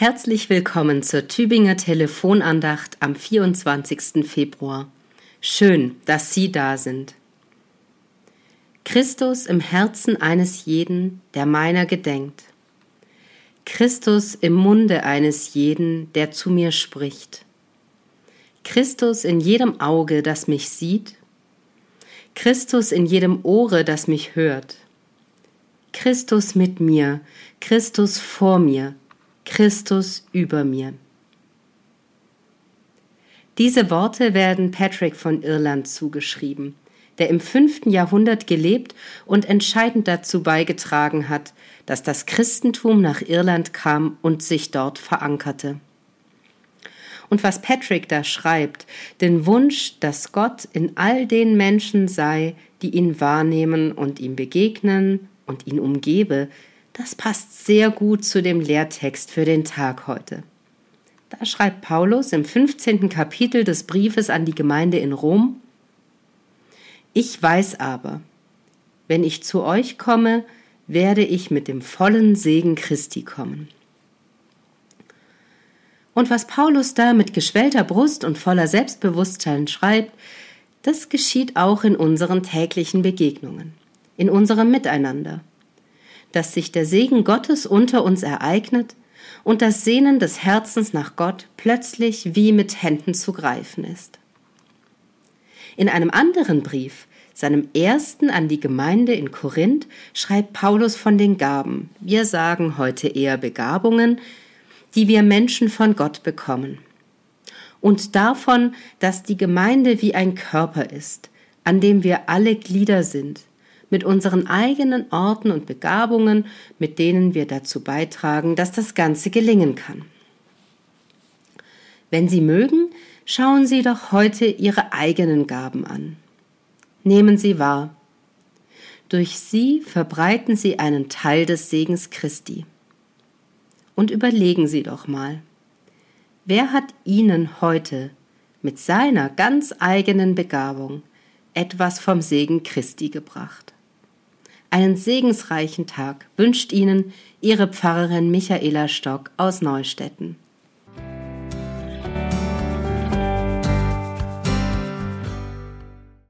Herzlich willkommen zur Tübinger Telefonandacht am 24. Februar. Schön, dass Sie da sind. Christus im Herzen eines jeden, der meiner gedenkt. Christus im Munde eines jeden, der zu mir spricht. Christus in jedem Auge, das mich sieht. Christus in jedem Ohre, das mich hört. Christus mit mir, Christus vor mir, Christus über mir. Diese Worte werden Patrick von Irland zugeschrieben, der im fünften Jahrhundert gelebt und entscheidend dazu beigetragen hat, dass das Christentum nach Irland kam und sich dort verankerte. Und was Patrick da schreibt, den Wunsch, dass Gott in all den Menschen sei, die ihn wahrnehmen und ihm begegnen und ihn umgebe, das passt sehr gut zu dem Lehrtext für den Tag heute. Da schreibt Paulus im 15. Kapitel des Briefes an die Gemeinde in Rom, Ich weiß aber, wenn ich zu euch komme, werde ich mit dem vollen Segen Christi kommen. Und was Paulus da mit geschwellter Brust und voller Selbstbewusstsein schreibt, das geschieht auch in unseren täglichen Begegnungen, in unserem Miteinander dass sich der Segen Gottes unter uns ereignet und das Sehnen des Herzens nach Gott plötzlich wie mit Händen zu greifen ist. In einem anderen Brief, seinem ersten an die Gemeinde in Korinth, schreibt Paulus von den Gaben, wir sagen heute eher Begabungen, die wir Menschen von Gott bekommen. Und davon, dass die Gemeinde wie ein Körper ist, an dem wir alle Glieder sind, mit unseren eigenen Orten und Begabungen, mit denen wir dazu beitragen, dass das Ganze gelingen kann. Wenn Sie mögen, schauen Sie doch heute Ihre eigenen Gaben an. Nehmen Sie wahr. Durch sie verbreiten Sie einen Teil des Segens Christi. Und überlegen Sie doch mal, wer hat Ihnen heute mit seiner ganz eigenen Begabung etwas vom Segen Christi gebracht? Einen segensreichen Tag wünscht Ihnen Ihre Pfarrerin Michaela Stock aus Neustetten.